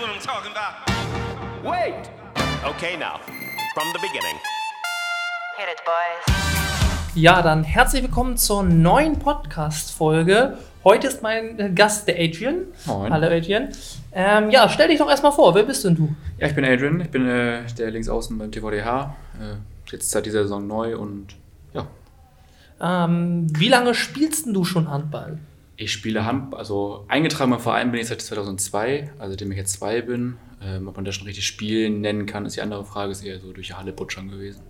what I'm talking about. Wait! Okay, now, from the beginning. Hit it, boys. Ja, dann herzlich willkommen zur neuen Podcast-Folge. Heute ist mein äh, Gast der Adrian. Moin. Hallo Adrian. Ähm, ja, stell dich doch erstmal vor, wer bist denn du? Ja, ich bin Adrian, ich bin äh, der Linksaußen beim TVDH. Äh, jetzt seit dieser Saison neu und ja, Ähm, wie lange spielst denn du schon Handball? Ich spiele Hand, also eingetragen im Verein bin ich seit 2002, also seitdem ich jetzt zwei bin. Ähm, ob man das schon richtig spielen nennen kann, ist die andere Frage, ist eher so durch die Halle Butschern gewesen.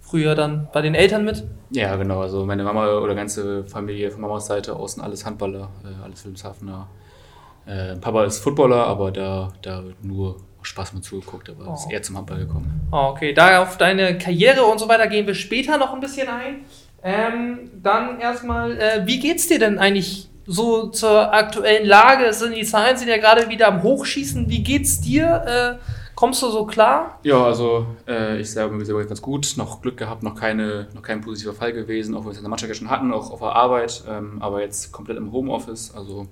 Früher dann bei den Eltern mit? Ja, genau, also meine Mama oder ganze Familie von Mamas Seite außen alles Handballer, äh, alles Wilhelmshavener. Äh, Papa ist Footballer, aber da, da wird nur Spaß mit zugeguckt, aber ist Oh. eher zum Handball gekommen. Ah, Okay, da auf deine Karriere und so weiter gehen wir später noch ein bisschen ein. Ähm, dann erstmal, äh, wie geht's dir denn eigentlich so zur aktuellen Lage? Sind die Zahlen sind ja gerade wieder am Hochschießen. Wie geht's dir? Äh, kommst du so klar? Ja, also äh, ich sage mir selber ganz gut, noch Glück gehabt, noch, keine, noch kein positiver Fall gewesen, auch wenn wir es in der Mannschaft ja schon hatten, auch auf der Arbeit, ähm, aber jetzt komplett im Homeoffice, also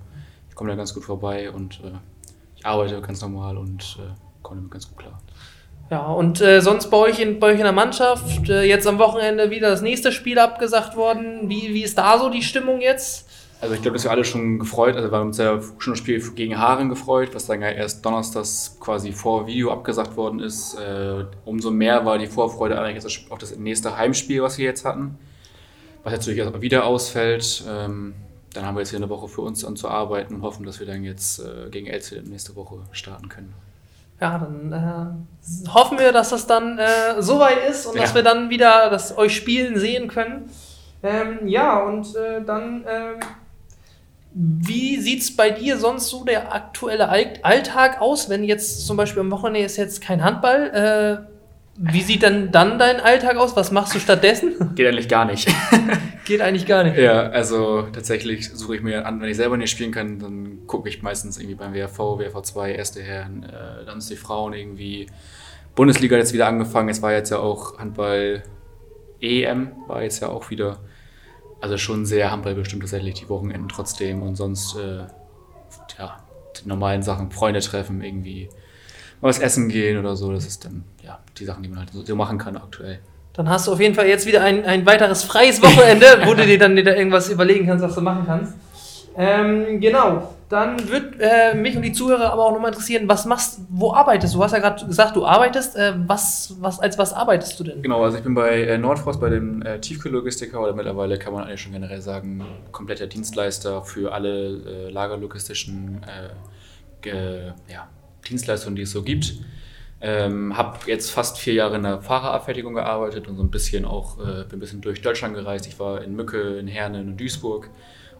ich komme da ganz gut vorbei und äh, ich arbeite ganz normal und äh, komme damit ganz gut klar. Ja, und äh, sonst bei euch, in, bei euch in der Mannschaft, äh, jetzt am Wochenende wieder das nächste Spiel abgesagt worden. Wie, wie ist da so die Stimmung jetzt? Also ich glaube, dass wir alle schon gefreut, also wir haben uns ja schon das Spiel gegen Haaren gefreut, was dann ja erst donnerstags quasi vor Video abgesagt worden ist. Äh, umso mehr war die Vorfreude eigentlich auf das nächste Heimspiel, was wir jetzt hatten, was jetzt natürlich wieder ausfällt. Ähm, dann haben wir jetzt hier eine Woche für uns an zu arbeiten und hoffen, dass wir dann jetzt äh, gegen Elze nächste Woche starten können. Ja, dann äh, hoffen wir, dass das dann äh, soweit ist und dass Ja. wir dann wieder das, euch spielen sehen können. Ähm, ja, und äh, dann, ähm, wie sieht es bei dir sonst so der aktuelle Al- Alltag aus, wenn jetzt zum Beispiel am Wochenende ist jetzt kein Handball? Äh, wie sieht dann dann dein Alltag aus? Was machst du stattdessen? Geht eigentlich gar nicht. Geht eigentlich gar nicht. Ja, also tatsächlich suche ich mir an, wenn ich selber nicht spielen kann, dann gucke ich meistens irgendwie beim WRV, WRV2, Erste Herren, äh, dann ist die Frauen irgendwie. Bundesliga hat jetzt wieder angefangen, es war jetzt ja auch Handball EM, war jetzt ja auch wieder. Also schon sehr Handball bestimmt tatsächlich die Wochenenden trotzdem und sonst, äh, ja, die normalen Sachen, Freunde treffen, irgendwie mal was essen gehen oder so, das ist dann, ja, die Sachen, die man halt so, machen kann aktuell. Dann hast du auf jeden Fall jetzt wieder ein, ein weiteres freies Wochenende, wo du dir dann wieder irgendwas überlegen kannst, was du machen kannst. Ähm, genau. Dann wird äh, mich und die Zuhörer aber auch nochmal interessieren, was machst wo arbeitest du? Du hast ja gerade gesagt, du arbeitest. Äh, was, was, als was arbeitest du denn? Genau, also ich bin bei äh, Nordfrost bei dem äh, Tiefkühllogistiker oder mittlerweile kann man eigentlich schon generell sagen, kompletter Dienstleister für alle äh, lagerlogistischen äh, ja, Dienstleistungen, die es so gibt. Ähm, habe jetzt fast vier Jahre in der Fahrerabfertigung gearbeitet und so ein bisschen auch, bin ein bisschen durch Deutschland gereist. Ich war in Mücke, in Herne, in Duisburg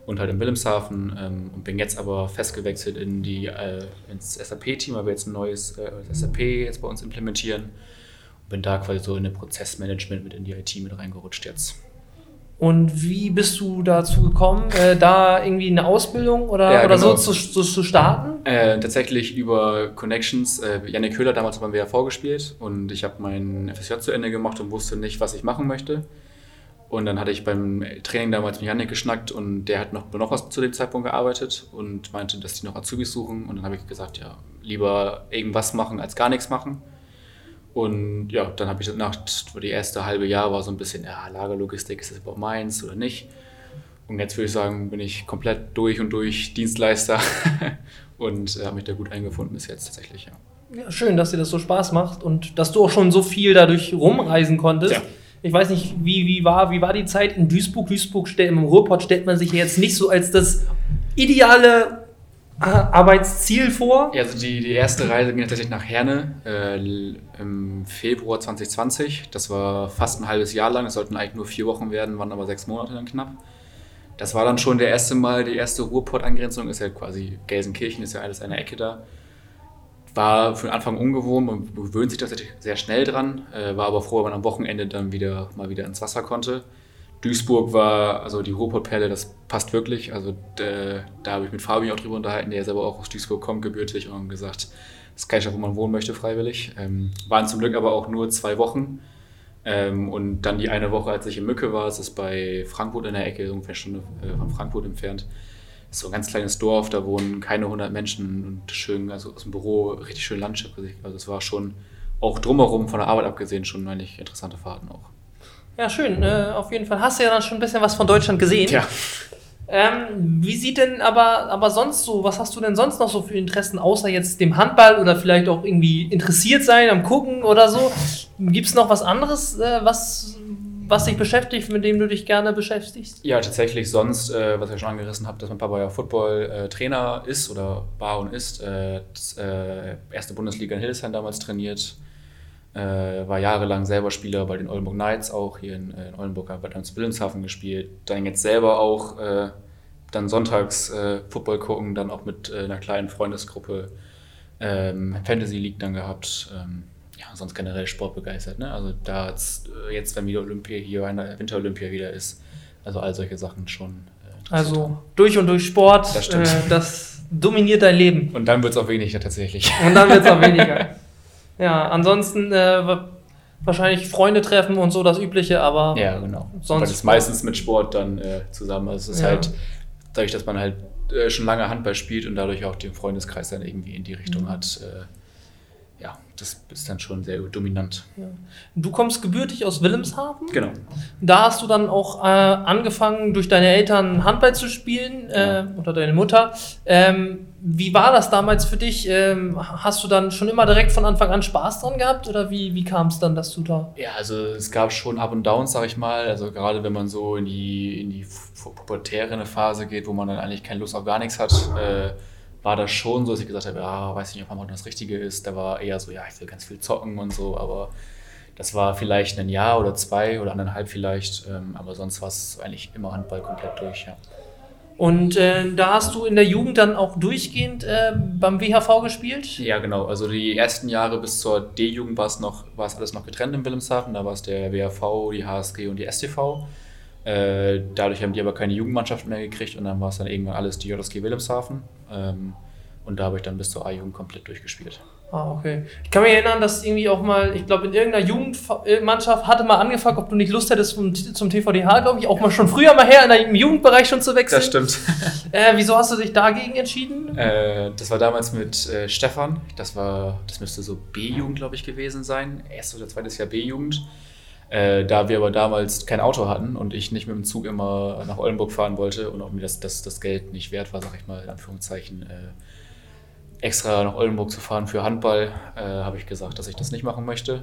und halt in Wilhelmshaven ähm, und bin jetzt aber festgewechselt in die, äh, ins SAP-Team, weil wir jetzt ein neues äh, SAP jetzt bei uns implementieren und bin da quasi so in ein Prozessmanagement mit in die IT mit reingerutscht jetzt. Und wie bist du dazu gekommen, äh, da irgendwie eine Ausbildung oder, Ja, oder genau. so zu, zu, zu starten? Äh, tatsächlich über Connections. Äh, Janik Köhler hat damals beim WRV gespielt und ich habe mein FSJ zu Ende gemacht und wusste nicht, was ich machen möchte. Und dann hatte ich beim Training damals mit Janik geschnackt und der hat noch noch was zu dem Zeitpunkt gearbeitet und meinte, dass die noch Azubis suchen. Und dann habe ich gesagt, ja, lieber irgendwas machen als gar nichts machen. Und ja, dann habe ich nach die erste halbe Jahr war so ein bisschen, ja, Lagerlogistik, ist das überhaupt meins oder nicht? Und jetzt würde ich sagen, bin ich komplett durch und durch Dienstleister und äh, habe mich da gut eingefunden bis jetzt tatsächlich, ja. Ja, schön, dass dir das so Spaß macht und dass du auch schon so viel dadurch rumreisen konntest. Ja. Ich weiß nicht, wie, wie, war, wie war die Zeit in Duisburg? Duisburg im Ruhrpott stellt man sich jetzt nicht so als das ideale äh, Arbeitsziel vor. Also die, die erste Reise ging tatsächlich nach Herne äh, im Februar 2020. Das war fast ein halbes Jahr lang. Es sollten eigentlich nur vier Wochen werden, waren aber sechs Monate dann knapp. Das war dann schon der erste Mal, die erste Ruhrpott-Angrenzung. Ist ja quasi Gelsenkirchen, ist ja alles eine Ecke da. War für den Anfang ungewohnt, man gewöhnt sich tatsächlich sehr schnell dran, äh, war aber froh, wenn man am Wochenende dann wieder mal wieder ins Wasser konnte. Duisburg war, also die Ruhrpottperle, das passt wirklich. Also äh, da habe ich mit Fabi auch drüber unterhalten, der selber auch aus Duisburg kommt, gebürtig, und gesagt, das ist keine Stadt, wo man wohnen möchte, freiwillig. Ähm, waren zum Glück aber auch nur zwei Wochen. Ähm, und dann die eine Woche, als ich in Mücke war, es ist bei Frankfurt in der Ecke, ungefähr eine Stunde äh, von Frankfurt entfernt, ist so ein ganz kleines Dorf, da wohnen keine 100 Menschen und schön, also aus dem Büro, richtig schön Landschaft. Also es war schon auch drumherum von der Arbeit abgesehen schon eigentlich interessante Fahrten auch. Ja, schön. Äh, auf jeden Fall hast du ja dann schon ein bisschen was von Deutschland gesehen. Tja. Ähm, wie sieht denn aber, aber sonst so, was hast du denn sonst noch so für Interessen, außer jetzt dem Handball oder vielleicht auch irgendwie interessiert sein am Gucken oder so? Gibt es noch was anderes, äh, was, was dich beschäftigt, mit dem du dich gerne beschäftigst? Ja, tatsächlich sonst, äh, was ich schon angerissen habe, dass mein Papa ja Football-Trainer ist oder war und ist. Äh, das, äh, erste Bundesliga in Hildesheim damals trainiert. Äh, war jahrelang selber Spieler bei den Oldenburg Knights auch hier in, äh, in Oldenburg, dann zu Wilhelmshaven gespielt. Dann jetzt selber auch äh, dann sonntags äh, Football gucken, dann auch mit äh, einer kleinen Freundesgruppe ähm, Fantasy League dann gehabt. Ähm, ja, sonst generell sportbegeistert. Ne? Also da jetzt, äh, jetzt, wenn wieder Olympia hier, eine Winter-Olympia wieder ist, also all solche Sachen schon. Äh, Also durch und durch Sport, Das äh, das dominiert dein Leben. Und dann wird es auch weniger tatsächlich. Und dann wird es auch weniger. Ja, ansonsten äh, wa- wahrscheinlich Freunde treffen und so das Übliche, aber Ja, genau. Sonst- das ist meistens mit Sport dann äh, zusammen. Also es ist Ja. halt, dadurch, dass man halt äh, schon lange Handball spielt und dadurch auch den Freundeskreis dann irgendwie in die Richtung Mhm. hat, ja, das ist dann schon sehr dominant. du kommst gebürtig aus Wilhelmshaven. Genau. Da hast du dann auch äh, angefangen, durch deine Eltern Handball zu spielen äh, oder deine Mutter. Ähm, wie war das damals für dich? Ähm, hast du dann schon immer direkt von Anfang an Spaß dran gehabt oder wie, wie kam es dann, dass du da? Ja, also es gab schon Up und Downs, sag ich mal. Also gerade wenn man so in die, in die pu- pubertäre Phase geht, wo man dann eigentlich keine Lust auf gar nichts hat, äh, war das schon so, dass ich gesagt habe, ja, weiß nicht, ob Handball das Richtige ist. Da war eher so, ja, ich will ganz viel zocken und so, aber das war vielleicht ein Jahr oder zwei oder anderthalb vielleicht, ähm, aber sonst war es eigentlich immer Handball komplett durch, ja. Und äh, da hast du in der Jugend dann auch durchgehend äh, beim WHV gespielt? Ja, genau. Also die ersten Jahre bis zur D-Jugend war es noch, war es alles noch getrennt in Wilhelmshaven. Da war es der WHV, die HSG und die STV. Äh, dadurch haben die aber keine Jugendmannschaft mehr gekriegt und dann war es dann irgendwann alles die JSG Wilhelmshaven. Ähm, und da habe ich dann bis zur A-Jugend komplett durchgespielt. Ah, okay. Ich kann mich erinnern, dass irgendwie auch mal, ich glaube, in irgendeiner Jugendmannschaft hatte mal angefragt, ob du nicht Lust hättest zum, zum TVDH, glaube ich, auch mal schon früher mal her, in der, im Jugendbereich schon zu wechseln. stimmt. Äh, wieso hast du dich dagegen entschieden? Äh, das war damals mit äh, Stefan. Das war, das müsste so B-Jugend, glaube ich, gewesen sein. Erstes oder zweites Jahr B-Jugend. Äh, da wir aber damals kein Auto hatten und ich nicht mit dem Zug immer nach Oldenburg fahren wollte und auch mir das, das, das Geld nicht wert war, sag ich mal, in Anführungszeichen, äh, extra nach Oldenburg zu fahren für Handball, äh, habe ich gesagt, dass ich das nicht machen möchte.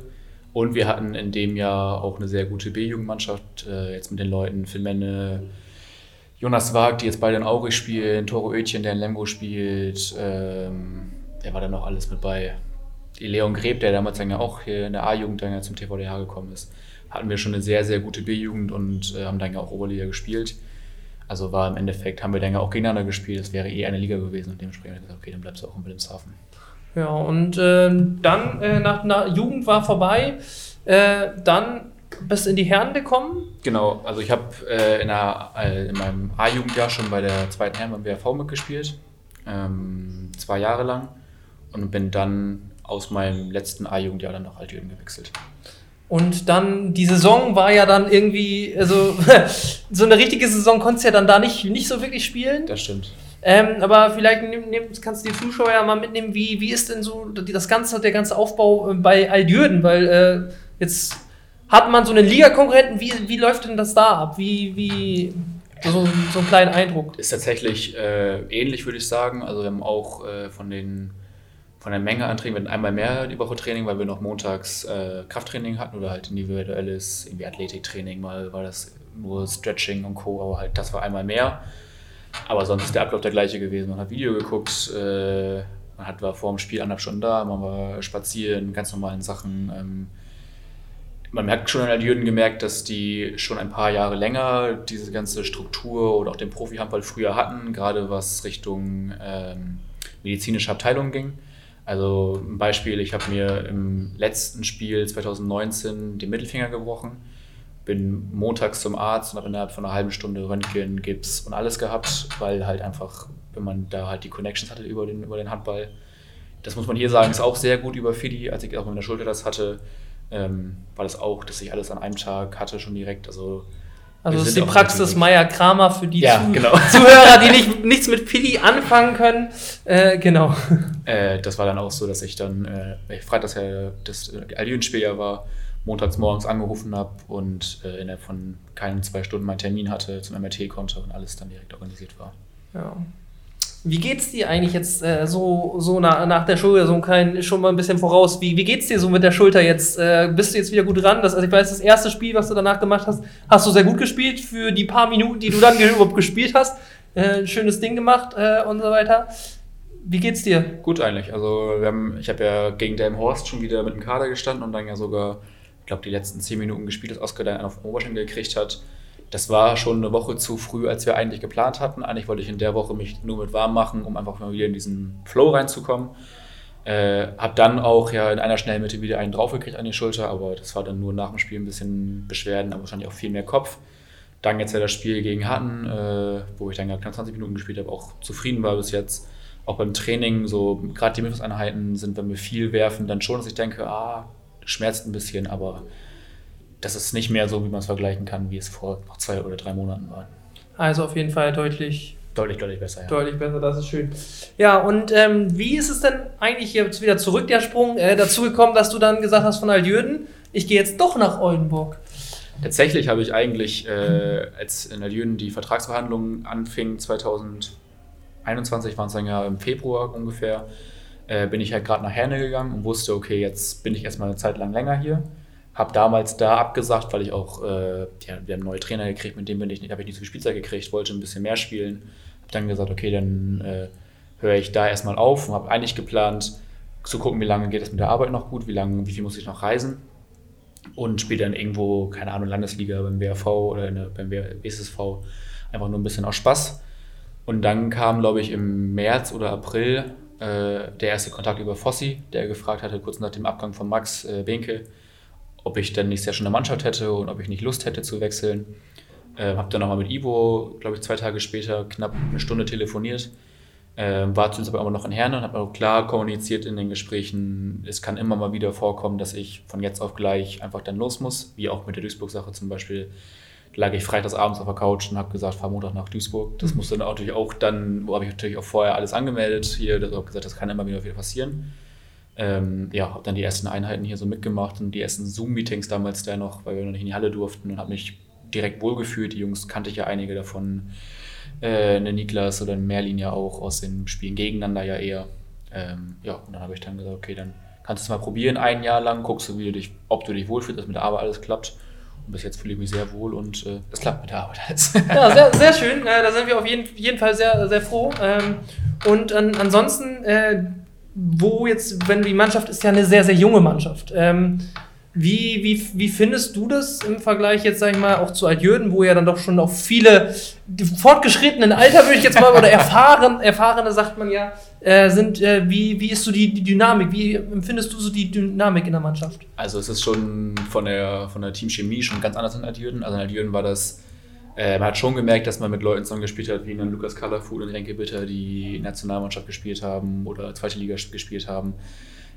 Und wir hatten in dem Jahr auch eine sehr gute B-Jugendmannschaft, äh, jetzt mit den Leuten Phil Menne, Jonas Wag, die jetzt beide in Aurich spielen, Toro Oetjen, der in Lemgo spielt, ähm, wer war da noch alles mit bei? Leon Greb, der damals dann ja auch hier in der A-Jugend dann ja zum TVDH gekommen ist, hatten wir schon eine sehr, sehr gute B-Jugend und äh, haben dann ja auch Oberliga gespielt. Also war im Endeffekt, haben wir dann ja auch gegeneinander gespielt, es wäre eh eine Liga gewesen und dementsprechend habe ich gesagt, okay, dann bleibst du auch in Wilhelmshaven. Ja, und ähm, dann, äh, nach, nach Jugend war vorbei, äh, dann bist du in die Herren gekommen. Genau, also ich habe äh, in, äh, in meinem A-Jugendjahr schon bei der zweiten Herren beim WRV mitgespielt, ähm, zwei Jahre lang und bin dann aus meinem letzten A-Jugendjahr dann nach Altjürgen gewechselt. Und dann, die Saison war ja dann irgendwie, also so eine richtige Saison konntest du ja dann da nicht, nicht so wirklich spielen. Das stimmt. Ähm, aber vielleicht nimm, nimm, kannst du die Zuschauer ja mal mitnehmen, wie, wie ist denn so das ganze, der ganze Aufbau äh, bei Aljürden? Weil äh, jetzt hat man so einen Ligakonkurrenten, wie, wie läuft denn das da ab? Wie, wie so, so einen kleinen Eindruck. Ist tatsächlich äh, ähnlich, würde ich sagen. Also wir haben auch äh, von den von der Menge an Training, wir hatten einmal mehr die Woche Training, weil wir noch montags äh, Krafttraining hatten oder halt individuelles, irgendwie Athletiktraining, mal war das nur Stretching und Co., aber halt das war einmal mehr. Aber sonst ist der Ablauf der gleiche gewesen. Man hat Video geguckt, äh, man hat, war vor dem Spiel anderthalb Stunden da, man war spazieren, ganz normalen Sachen. Ähm, man hat schon an Aljürden gemerkt, dass die schon ein paar Jahre länger diese ganze Struktur oder auch den Profi-Handball früher hatten, gerade was Richtung ähm, medizinische Abteilung ging. Also ein Beispiel, ich habe mir im letzten Spiel 2019 den Mittelfinger gebrochen, bin montags zum Arzt und habe innerhalb von einer halben Stunde Röntgen, Gips und alles gehabt, weil halt einfach, wenn man da halt die Connections hatte über den, über den Handball, das muss man hier sagen, ist auch sehr gut über Fidi, als ich auch mit der Schulter das hatte, ähm, war das auch, dass ich alles an einem Tag hatte schon direkt. Also Also das ist die Praxis natürlich- Meier-Kramer für die Ja, Zu genau. Zuhörer, die nicht, nichts mit Pili anfangen können. Äh, genau. Äh, das war dann auch so, dass ich dann, äh, weil ich freitags ja das Allianz-Spiel ja war, montags morgens angerufen habe und äh, innerhalb von keinen zwei Stunden meinen Termin hatte, zum MRT konnte und alles dann direkt organisiert war. Ja. Wie geht's dir eigentlich jetzt äh, so, so nach, nach der Schulter, so ein klein, schon mal ein bisschen voraus? Wie, wie geht's dir so mit der Schulter jetzt? Äh, bist du jetzt wieder gut dran? Das, also ich weiß, das erste Spiel, was du danach gemacht hast, hast du sehr gut gespielt für die paar Minuten, die du dann überhaupt gespielt hast. Äh, schönes Ding gemacht äh, und so weiter. Wie geht's dir? Gut eigentlich. Also wir haben, ich habe ja gegen Delmhorst schon wieder mit dem Kader gestanden und dann ja sogar, ich glaube, die letzten zehn Minuten gespielt, dass Oskar dann einen auf den Oberschenkel gekriegt hat. Das war schon eine Woche zu früh, als wir eigentlich geplant hatten. Eigentlich wollte ich in der Woche mich nur mit warm machen, um einfach mal wieder in diesen Flow reinzukommen. Äh, hab dann auch ja in einer Schnellmitte wieder einen draufgekriegt an die Schulter, aber das war dann nur nach dem Spiel ein bisschen Beschwerden, aber wahrscheinlich auch viel mehr Kopf. Dann jetzt ja das Spiel gegen Hatten, äh, wo ich dann knapp 20 Minuten gespielt habe, auch zufrieden war bis jetzt. Auch beim Training, so gerade die Mittwochseinheiten sind, wenn wir viel werfen, dann schon, dass ich denke, ah, schmerzt ein bisschen, aber das ist nicht mehr so, wie man es vergleichen kann, wie es vor noch zwei oder drei Monaten war. Also auf jeden Fall deutlich, Deutlich, deutlich besser, ja. deutlich besser, das ist schön. Ja, und ähm, wie ist es denn eigentlich jetzt wieder zurück, der Sprung, äh, dazu gekommen, dass du dann gesagt hast von Aljürden, ich gehe jetzt doch nach Oldenburg? Tatsächlich habe ich eigentlich, äh, als in der Jüden die Vertragsverhandlungen anfingen, 2021 waren es dann ja im Februar ungefähr, äh, bin ich halt gerade nach Herne gegangen und wusste, okay, jetzt bin ich erstmal eine Zeit lang länger hier. Habe damals da abgesagt, weil ich auch, äh, ja, wir haben neue Trainer gekriegt, mit dem bin ich nicht, habe ich nicht so viel Spielzeit gekriegt, wollte ein bisschen mehr spielen. Habe dann gesagt, okay, dann äh, höre ich da erstmal auf und habe eigentlich geplant, zu gucken, wie lange geht es mit der Arbeit noch gut, wie lange, wie viel muss ich noch reisen und spiele dann irgendwo, keine Ahnung, Landesliga beim WRV oder der, beim WSSV einfach nur ein bisschen aus Spaß. Und dann kam, glaube ich, im März oder April äh, der erste Kontakt über Fossi, der gefragt hatte, kurz nach dem Abgang von Max äh, Benke, ob ich dann nicht sehr schon eine Mannschaft hätte und ob ich nicht Lust hätte zu wechseln. Äh, habe dann nochmal mit Ivo, glaube ich, zwei Tage später knapp eine Stunde telefoniert. Äh, war zu uns aber immer noch in Herne und habe auch klar kommuniziert in den Gesprächen, es kann immer mal wieder vorkommen, dass ich von jetzt auf gleich einfach dann los muss, wie auch mit der Duisburg-Sache zum Beispiel. Da lag ich freitags abends auf der Couch und habe gesagt, fahr Montag nach Duisburg. Das musste dann natürlich auch dann, wo habe ich natürlich auch vorher alles angemeldet hier, das habe gesagt, das kann immer wieder wieder passieren. Ähm, ja, habe dann die ersten Einheiten hier so mitgemacht und die ersten Zoom-Meetings damals da noch, weil wir noch nicht in die Halle durften und habe mich direkt wohlgefühlt. Die Jungs kannte ich ja einige davon. Äh, eine Niklas oder ein Merlin ja auch aus den Spielen gegeneinander ja eher. Ähm, ja, und dann habe ich dann gesagt, okay, dann kannst du es mal probieren, ein Jahr lang, guckst du, wie du dich, ob du dich wohlfühlst, dass mit der Arbeit alles klappt. Und bis jetzt fühle ich mich sehr wohl und äh, es klappt mit der Arbeit alles. Ja, sehr, sehr schön. Äh, da sind wir auf jeden, jeden Fall sehr, sehr froh. Ähm, und an, ansonsten, äh, wo jetzt, wenn die Mannschaft ist ja eine sehr, sehr junge Mannschaft. Ähm, wie, wie, wie findest du das im Vergleich jetzt, sag ich mal, auch zu Altjürden, wo ja dann doch schon auch viele fortgeschrittenen Alter, würde ich jetzt mal, oder erfahren, erfahrene, sagt man ja, äh, sind, äh, wie, wie ist so die, die Dynamik? Wie empfindest du so die Dynamik in der Mannschaft? Also es ist schon von der, von der Teamchemie schon ganz anders in Altjürden. Also in Altjürden war das, äh, man hat schon gemerkt, dass man mit Leuten zusammengespielt hat, wie dann Lukas Colorfood und Renke Bitter, die Nationalmannschaft gespielt haben oder zweite Liga gespielt haben.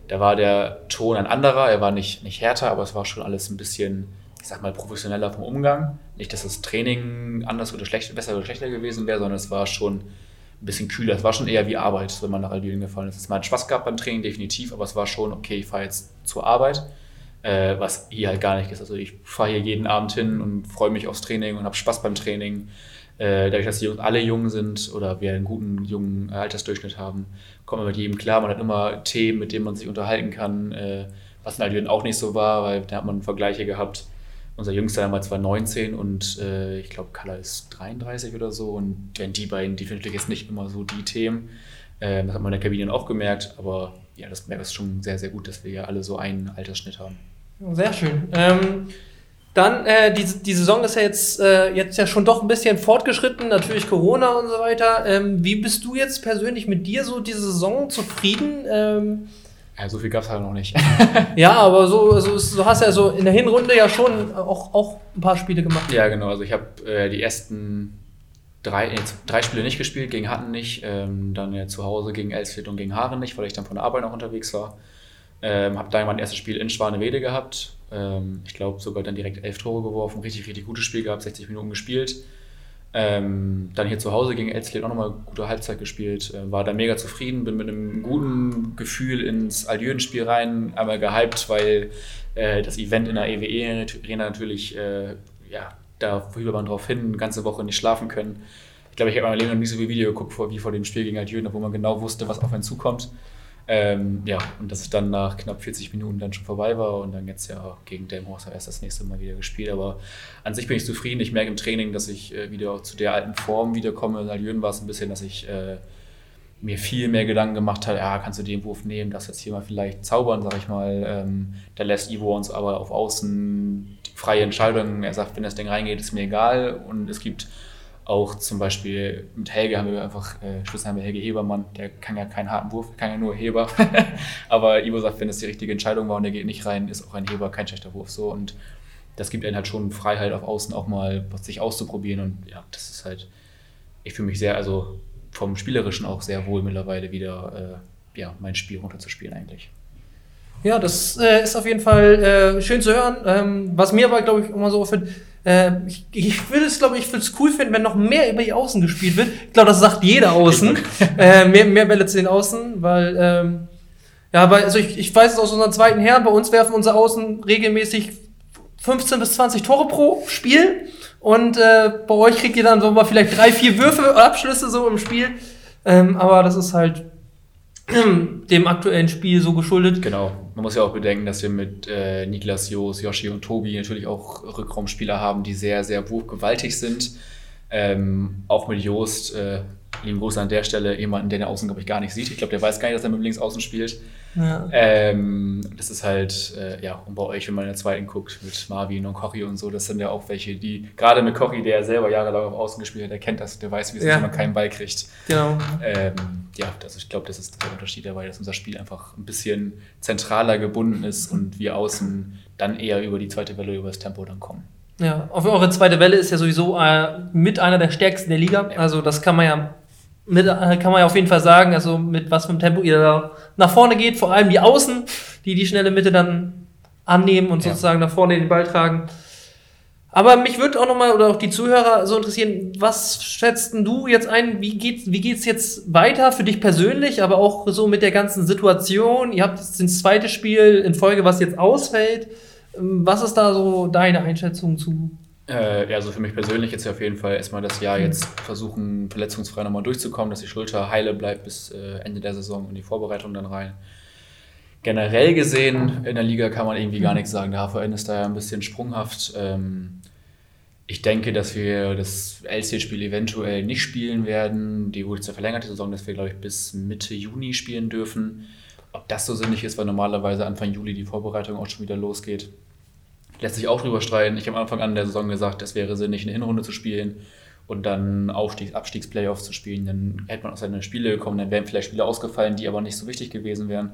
Da war der Ton ein anderer, er war nicht, nicht härter, aber es war schon alles ein bisschen, ich sag mal, professioneller vom Umgang. Nicht, dass das Training anders oder schlecht, besser oder schlechter gewesen wäre, sondern es war schon ein bisschen kühler. Es war schon eher wie Arbeit, wenn man nach Algerien gefallen ist. Man hat Spaß gehabt beim Training, definitiv, aber es war schon, okay, ich fahre jetzt zur Arbeit, äh, was hier halt gar nicht ist. Also ich fahre hier jeden Abend hin und freue mich aufs Training und habe Spaß beim Training. Äh, dadurch, dass die Jungs alle jung sind oder wir einen guten jungen Altersdurchschnitt haben, kommt man mit jedem klar. Man hat immer Themen, mit denen man sich unterhalten kann, äh, was in Algerien auch nicht so war, weil da hat man Vergleiche gehabt. Unser Jüngster damals war 19 und äh, ich glaube, Kalla ist 33 oder so. Und wenn die beiden, die finden natürlich jetzt nicht immer so die Themen. Äh, das hat man in der Kabine auch gemerkt, aber ja, das merkt es schon sehr, sehr gut, dass wir ja alle so einen Altersschnitt haben. Sehr schön. Ähm, dann, äh, die, die Saison ist ja jetzt, äh, jetzt ja schon doch ein bisschen fortgeschritten, natürlich Corona und so weiter. Ähm, wie bist du jetzt persönlich mit dir so diese Saison zufrieden? Ähm, Ja, so viel gab es halt noch nicht. ja, aber so, so, so hast du ja so in der Hinrunde ja schon auch, auch ein paar Spiele gemacht. Ja, genau. Also ich habe äh, die ersten drei, nee, drei Spiele nicht gespielt, gegen Hatten nicht, ähm, dann ja zu Hause gegen Elsfeld und gegen Haaren nicht, weil ich dann von der Arbeit noch unterwegs war. Ähm, habe da mein erstes Spiel in Schwanewede gehabt, Ähm, ich glaube sogar dann direkt elf Tore geworfen, richtig, richtig gutes Spiel gehabt, 60 Minuten gespielt. Ähm, dann hier zu Hause gegen Elsley auch nochmal gute Halbzeit gespielt, äh, war da mega zufrieden, bin mit einem guten Gefühl ins Allieuren-Spiel rein, einmal gehypt, weil äh, das Event in der EWE-Arena natürlich, äh, ja, da fiebert man drauf hin, eine ganze Woche nicht schlafen können. Ich glaube, ich habe in meinem Leben noch nie so viel Video geguckt wie vor dem Spiel gegen Allieuren, wo man genau wusste, was auf einen zukommt. Ähm, ja, und dass es dann nach knapp 40 Minuten dann schon vorbei war und dann jetzt ja gegen Delmhorst erst das nächste Mal wieder gespielt. Aber an sich bin ich zufrieden. Ich merke im Training, dass ich äh, wieder zu der alten Form wiederkomme. In Aljön war es ein bisschen, dass ich äh, mir viel mehr Gedanken gemacht habe, ja, kannst du den Wurf nehmen, das jetzt hier mal vielleicht zaubern, sag ich mal. Ähm, da lässt Ivo uns aber auf Außen freie Entscheidung. Er sagt, wenn das Ding reingeht, ist mir egal. Und es gibt auch zum Beispiel mit Helge haben wir einfach, äh, Schluss haben wir Helge Hebermann, der kann ja keinen harten Wurf, kann ja nur Heber. Aber Ivo sagt, wenn es die richtige Entscheidung war und der geht nicht rein, ist auch ein Heber kein schlechter Wurf. So und das gibt einen halt schon Freiheit auf Außen auch mal sich auszuprobieren und ja, das ist halt, ich fühle mich sehr, also vom Spielerischen auch sehr wohl mittlerweile wieder, äh, ja, mein Spiel runterzuspielen eigentlich. Ja, das äh, ist auf jeden Fall äh, schön zu hören. Ähm, was mir aber, glaube ich, immer so auffällt, äh, ich, ich würde es, glaube ich, würde es cool finden, wenn noch mehr über die Außen gespielt wird. Ich glaube, das sagt jeder Außen. äh, mehr, mehr Bälle zu den Außen, weil, ähm, ja, aber also ich, ich weiß es aus unseren zweiten Herren, bei uns werfen unsere Außen regelmäßig 15 bis 20 Tore pro Spiel. Und äh, bei euch kriegt ihr dann so mal vielleicht drei, vier Würfe, Abschlüsse so im Spiel. Ähm, aber das ist halt dem aktuellen Spiel so geschuldet. Genau. Man muss ja auch bedenken, dass wir mit äh, Niklas, Jos, Yoshi und Tobi natürlich auch Rückraumspieler haben, die sehr, sehr wurfgewaltig sind. Ähm, auch mit Joost, äh, lieben Gruß an der Stelle, jemanden, der den Außen, glaube ich, gar nicht sieht. Ich glaube, der weiß gar nicht, dass er mit dem Linksaußen spielt. Ja. Ähm, das ist halt, äh, ja, und bei euch, wenn man in der zweiten guckt, mit Marvin und Kochi und so, das sind ja auch welche, die, gerade mit Kochi, der ja selber jahrelang auf Außen gespielt hat, der kennt das, der weiß, wie es ja. ist, wenn man keinen Ball kriegt. Genau. Ähm, ja, das, ich glaube, das ist der Unterschied dabei, dass unser Spiel einfach ein bisschen zentraler gebunden ist und wir außen dann eher über die zweite Welle, über das Tempo dann kommen. Ja, auf eure zweite Welle ist ja sowieso äh, mit einer der stärksten der Liga. Also das kann man ja mit, äh, kann man ja auf jeden Fall sagen, also mit was für einem Tempo ihr da nach vorne geht, vor allem die Außen, die die schnelle Mitte dann annehmen und ja. sozusagen nach vorne den Ball tragen. Aber mich würde auch nochmal, oder auch die Zuhörer so interessieren, was schätzt du jetzt ein, wie geht's, wie geht's jetzt weiter für dich persönlich, aber auch so mit der ganzen Situation? Ihr habt jetzt das zweite Spiel in Folge, was jetzt ausfällt. Was ist da so deine Einschätzung zu? Äh, ja, also für mich persönlich jetzt auf jeden Fall erstmal das Jahr jetzt versuchen, verletzungsfrei nochmal durchzukommen, dass die Schulter heile bleibt bis äh, Ende der Saison und die Vorbereitung dann rein. Generell gesehen, in der Liga kann man irgendwie gar nichts sagen. Der HVN ist da ja ein bisschen sprunghaft. Ähm, ich denke, dass wir das LC-Spiel eventuell nicht spielen werden. Die wurde ja verlängerte Saison, dass wir, glaube ich, bis Mitte Juni spielen dürfen. Ob das so sinnig ist, weil normalerweise Anfang Juli die Vorbereitung auch schon wieder losgeht, lässt sich auch drüber streiten. Ich habe am Anfang an der Saison gesagt, es wäre sinnig, eine Hinrunde zu spielen und dann Aufstiegs Abstiegsplayoffs zu spielen. Dann hätte man auch seine Spiele gekommen, dann wären vielleicht Spiele ausgefallen, die aber nicht so wichtig gewesen wären.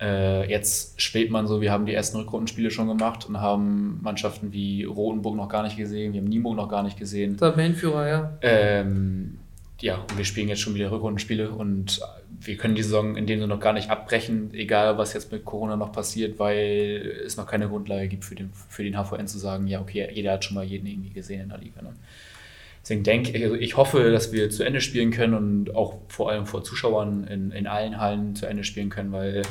Äh, jetzt schwebt man so, wir haben die ersten Rückrundenspiele schon gemacht und haben Mannschaften wie Rotenburg noch gar nicht gesehen, wir haben Nienburg noch gar nicht gesehen. Tabellenführer, ja. Ähm, ja, und wir spielen jetzt schon wieder Rückrundenspiele und wir können die Saison in dem Sinne noch gar nicht abbrechen, egal was jetzt mit Corona noch passiert, weil es noch keine Grundlage gibt für den, für den HVN zu sagen, ja, okay, jeder hat schon mal jeden irgendwie gesehen in der Liga. Ne? Deswegen denke ich, also ich hoffe, dass wir zu Ende spielen können und auch vor allem vor Zuschauern in, in allen Hallen zu Ende spielen können, weil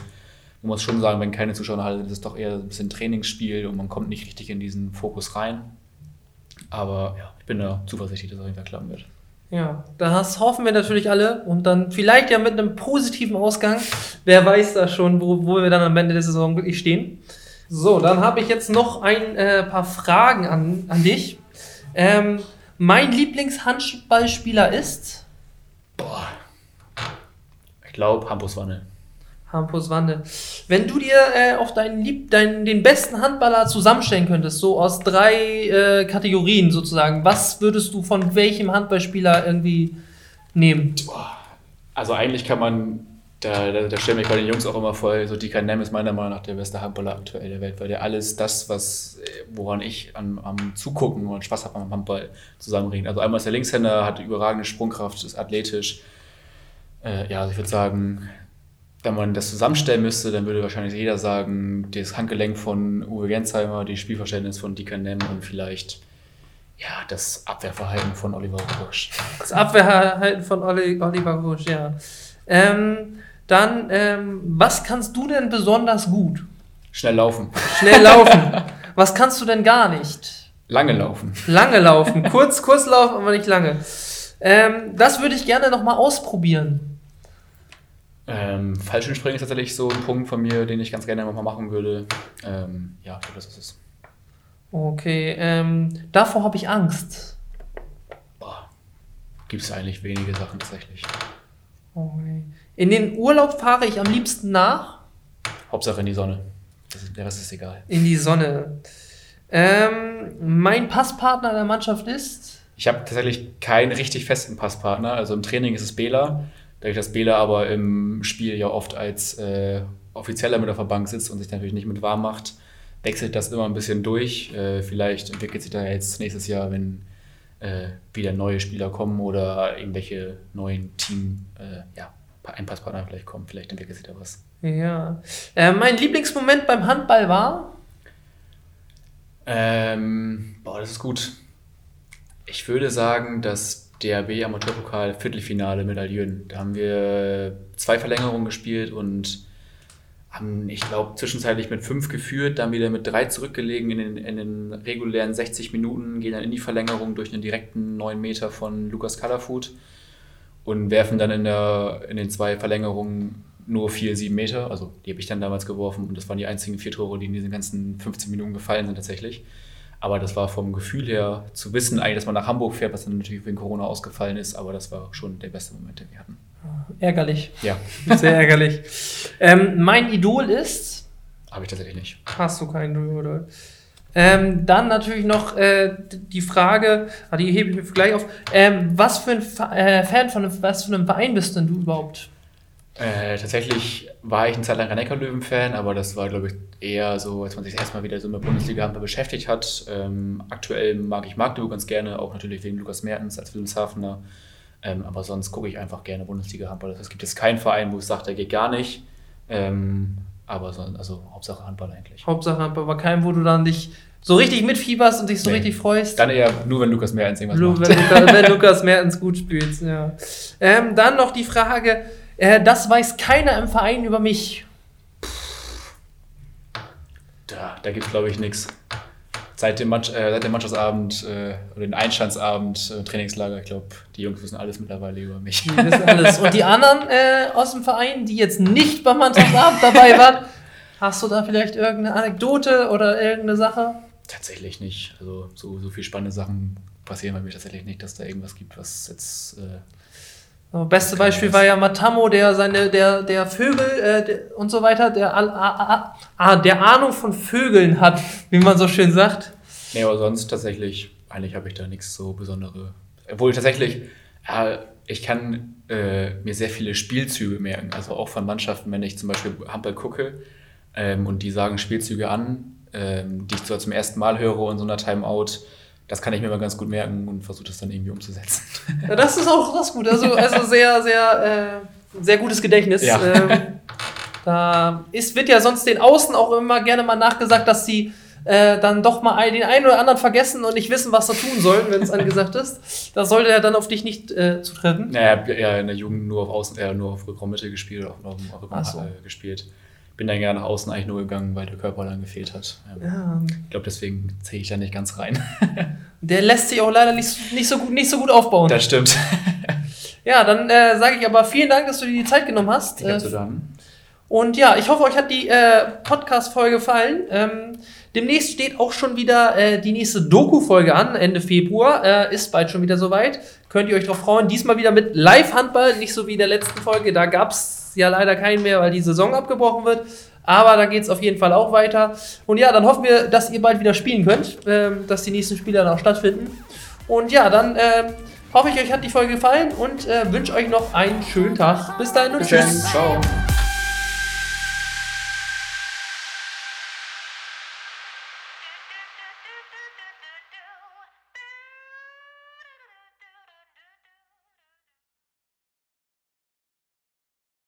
man muss schon sagen, wenn keine Zuschauer in der Halle sind, ist es doch eher ein bisschen Trainingsspiel und man kommt nicht richtig in diesen Fokus rein. Aber ja, ich bin da zuversichtlich, dass es auf jeden Fall klappen wird. Ja, das hoffen wir natürlich alle und dann vielleicht ja mit einem positiven Ausgang. Wer weiß da schon, wo, wo wir dann am Ende der Saison wirklich stehen. So, dann habe ich jetzt noch ein äh, paar Fragen an, an dich. Ähm, mein Lieblingshandballspieler ist? Boah. Ich glaube, Hampus Wanne. Hampus Wande. Wenn du dir äh, auf deinen, Lieb deinen, den besten Handballer zusammenstellen könntest, so aus drei äh, Kategorien sozusagen, was würdest du von welchem Handballspieler irgendwie nehmen? Also eigentlich kann man, da, da, da stellen mich bei den Jungs auch immer vor, so Dika Nem ist meiner Meinung nach der beste Handballer aktuell der Welt, weil der alles das, was, woran ich am, am Zugucken und Spaß habe am Handball zusammenbringt. Also einmal ist der Linkshänder, hat überragende Sprungkraft, ist athletisch. Äh, ja, also ich würde sagen, wenn man das zusammenstellen müsste, dann würde wahrscheinlich jeder sagen, das Handgelenk von Uwe Gensheimer, die Spielverständnis von Dieter Nem und vielleicht ja, das Abwehrverhalten von Oliver Rusch. Das Abwehrhalten von Oli, Oliver Rusch, ja. Ähm, dann, ähm, was kannst du denn besonders gut? Schnell laufen. Schnell laufen. was kannst du denn gar nicht? Lange laufen. Lange laufen. Kurz, kurz laufen, aber nicht lange. Ähm, das würde ich gerne nochmal ausprobieren. Ähm, Fallschirmspringen ist tatsächlich so ein Punkt von mir, den ich ganz gerne nochmal machen würde. Ähm, ja, ich glaube, das ist es. Okay, ähm, davor habe ich Angst. Boah, gibt es eigentlich wenige Sachen tatsächlich. Okay. In den Urlaub fahre ich am liebsten nach. Hauptsache in die Sonne. Ist, der Rest ist egal. In die Sonne. Ähm, mein Passpartner der Mannschaft ist. Ich habe tatsächlich keinen richtig festen Passpartner. Also im Training ist es Bela. Dadurch, dass Bela aber im Spiel ja oft als äh, Offizieller mit auf der Bank sitzt und sich natürlich nicht mit warm macht, wechselt das immer ein bisschen durch. Äh, vielleicht entwickelt sich da jetzt nächstes Jahr, wenn äh, wieder neue Spieler kommen oder irgendwelche neuen Team, äh, ja, Einpasspartner vielleicht kommen. Vielleicht entwickelt sich da was. Ja. Äh, mein Lieblingsmoment beim Handball war. Ähm, boah, das ist gut. Ich würde sagen, das DRB Amateurpokal Viertelfinale mit Aljön. Da haben wir zwei Verlängerungen gespielt und haben, ich glaube, zwischenzeitlich mit fünf geführt, dann wieder mit drei zurückgelegen in den, in den regulären 60 Minuten, gehen dann in die Verlängerung durch einen direkten 9 Meter von Lukas Kalafut und werfen dann in, der, in den zwei Verlängerungen nur vier, sieben Meter. Also die habe ich dann damals geworfen und das waren die einzigen vier Tore, die in diesen ganzen 15 Minuten gefallen sind tatsächlich. Aber das war vom Gefühl her zu wissen, eigentlich, dass man nach Hamburg fährt, was dann natürlich wegen Corona ausgefallen ist, aber das war schon der beste Moment, den wir hatten. Ärgerlich. Ja, Sehr ärgerlich. Ähm, mein Idol ist. habe ich tatsächlich nicht. Hast du kein Idol? Ähm, dann natürlich noch äh, die Frage, ah, die hebe ich mir gleich auf. Ähm, was für ein Fa- äh, Fan von einem, was für einem Verein bist denn du überhaupt? Äh, tatsächlich war ich ein Zeit lang ein Löwen-Fan, aber das war, glaube ich, eher so, als man sich erstmal wieder so mit Bundesliga Handball beschäftigt hat. Ähm, aktuell mag ich Magdeburg ganz gerne, auch natürlich wegen Lukas Mertens als Wilhelmshavener. Ähm, aber sonst gucke ich einfach gerne Bundesliga Handball. Es gibt jetzt keinen Verein, wo ich sage, der geht gar nicht. Ähm, aber so, also Hauptsache Handball eigentlich. Hauptsache aber kein, wo du dann dich so richtig mitfieberst und dich so Nee. richtig freust. Dann eher nur, wenn Lukas Mertens irgendwas Lu- macht. wenn, wenn Lukas Mertens gut spielt, ja. Ähm, dann noch die Frage, äh, das weiß keiner im Verein über mich. Da, da gibt es, glaube ich, nichts. Seit dem, Match, äh, seit dem Mannschaftsabend äh, oder dem Einstandsabend äh, Trainingslager, ich glaube, die Jungs wissen alles mittlerweile über mich. Die wissen alles. Und die anderen äh, aus dem Verein, die jetzt nicht beim Mannschaftsabend dabei waren, hast du da vielleicht irgendeine Anekdote oder irgendeine Sache? Tatsächlich nicht. Also so, so viele spannende Sachen passieren bei mir tatsächlich nicht, dass da irgendwas gibt, was jetzt. Äh, So, beste Beispiel war ja Matamo, der seine, der, der Vögel äh, der, und so weiter, der, a, a, a, der Ahnung von Vögeln hat, wie man so schön sagt. nee, aber sonst tatsächlich, eigentlich habe ich da nichts so Besondere. Obwohl tatsächlich, ja, ich kann äh, mir sehr viele Spielzüge merken, also auch von Mannschaften, wenn ich zum Beispiel Handball gucke ähm, und die sagen Spielzüge an, ähm, die ich zwar zum ersten Mal höre in so einer Timeout, das kann ich mir mal ganz gut merken und versuche das dann irgendwie umzusetzen. Ja, das ist auch das ist gut. Also, also sehr, sehr, äh, sehr gutes Gedächtnis. Ja. Ähm, da ist, wird ja sonst den Außen auch immer gerne mal nachgesagt, dass sie äh, dann doch mal ein- den einen oder anderen vergessen und nicht wissen, was sie tun sollen, wenn es angesagt ist. Das sollte ja dann auf dich nicht äh, zutreffen. Naja, ja, in der Jugend nur auf Außen, äh, nur auf Rückraummitte gespielt, auf, auf, auf Rückraum so. äh, gespielt. Bin dann gerne nach außen eigentlich nur gegangen, weil der Körper dann gefehlt hat. Ähm, Ja, Ich glaube, deswegen zähle ich da nicht ganz rein. der lässt sich auch leider nicht, nicht, so, gut, nicht so gut aufbauen. Das stimmt. Ja, dann äh, sage ich aber vielen Dank, dass du dir die Zeit genommen hast. Ich Äh, zu danken. Und ja, ich hoffe, euch hat die äh, Podcast-Folge gefallen. Ähm, demnächst steht auch schon wieder äh, die nächste Doku-Folge an, Ende Februar. Äh, ist bald schon wieder soweit. Könnt ihr euch drauf freuen. Diesmal wieder mit Live-Handball, nicht so wie in der letzten Folge. Da gab es ja leider keinen mehr, weil die Saison abgebrochen wird. Aber da geht es auf jeden Fall auch weiter. Und ja, dann hoffen wir, dass ihr bald wieder spielen könnt, ähm, dass die nächsten Spiele dann auch stattfinden. Und ja, dann ähm, hoffe ich, euch hat die Folge gefallen und äh, wünsche euch noch einen schönen Tag. Bis dahin und tschüss. Ciao.